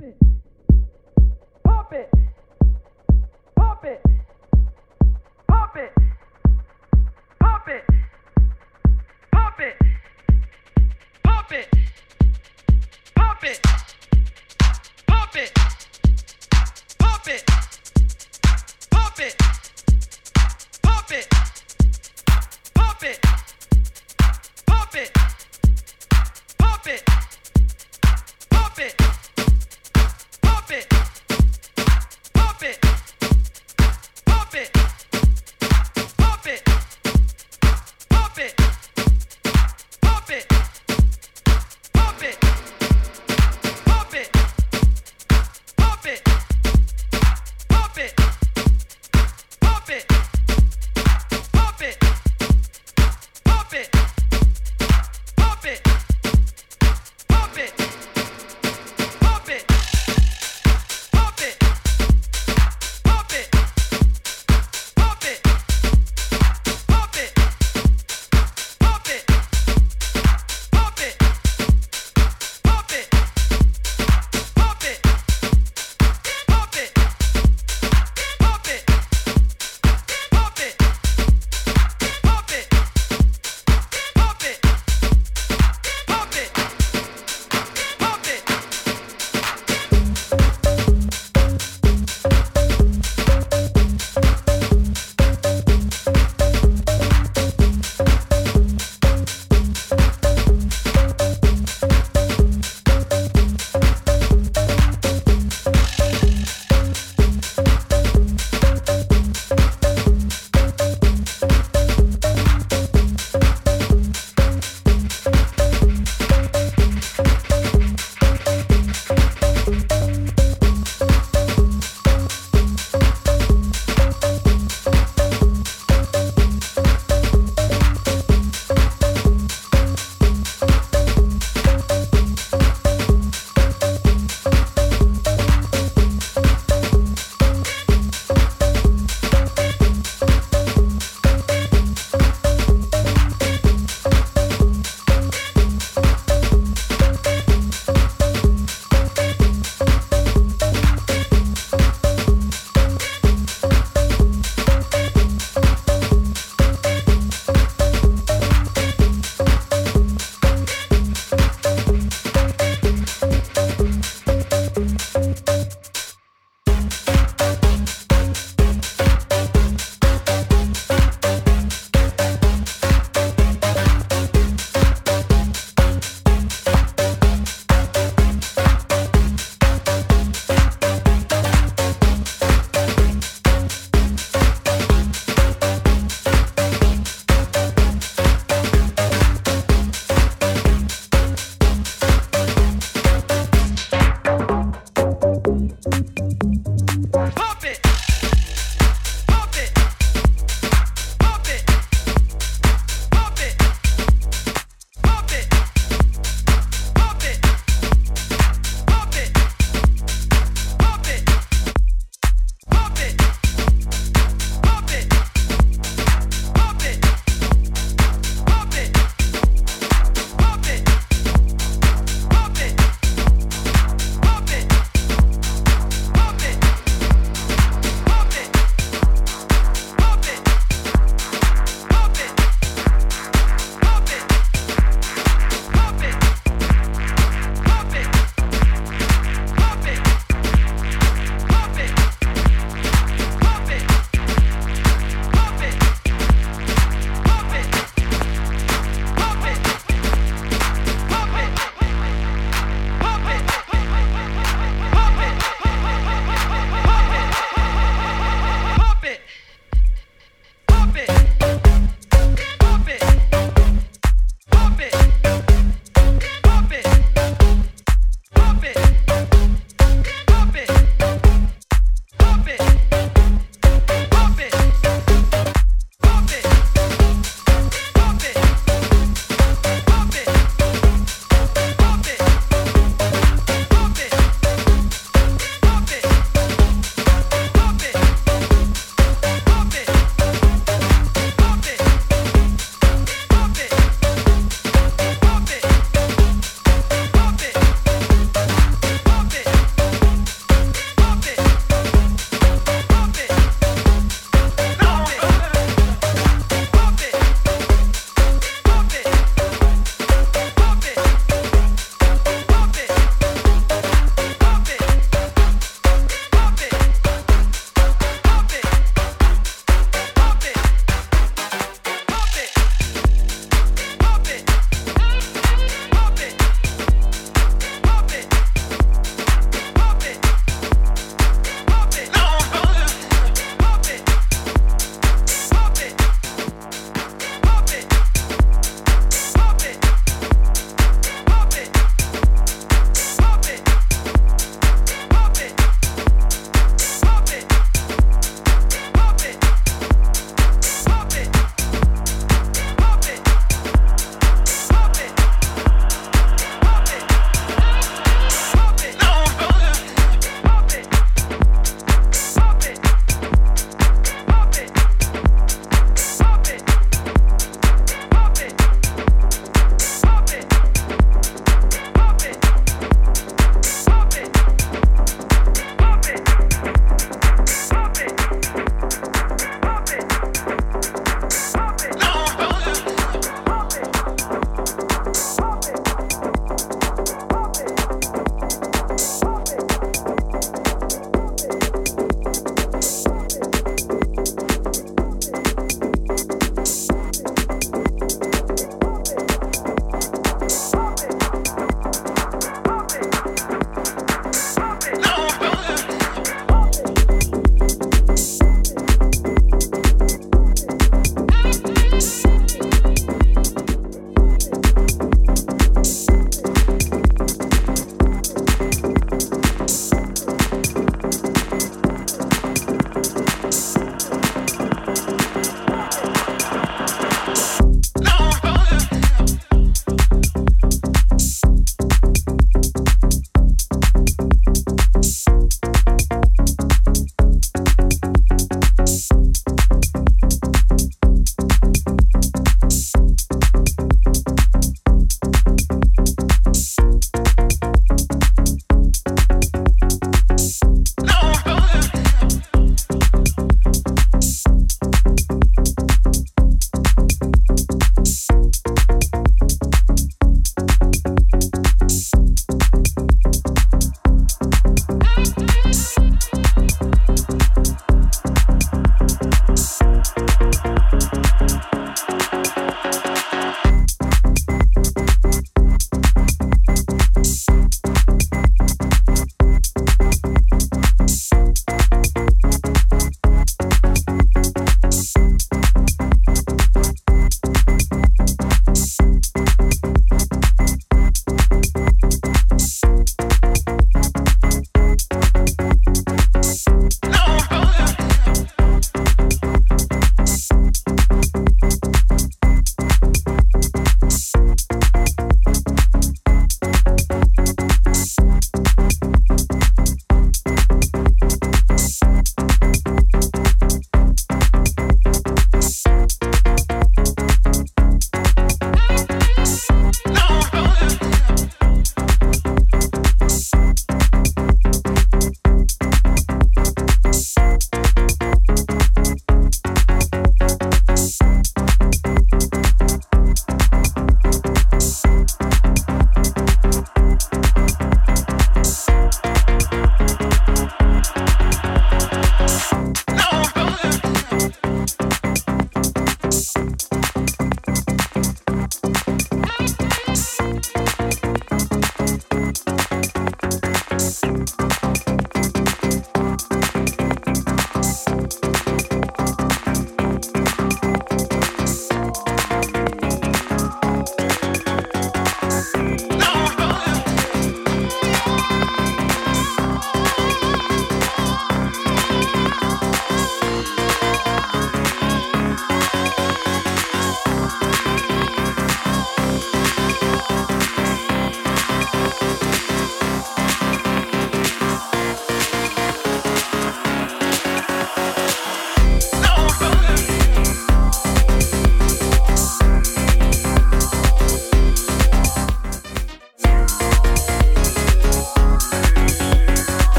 it, pop it, pop it, pop it, pop it, pop it, pop it, pop it, pop it.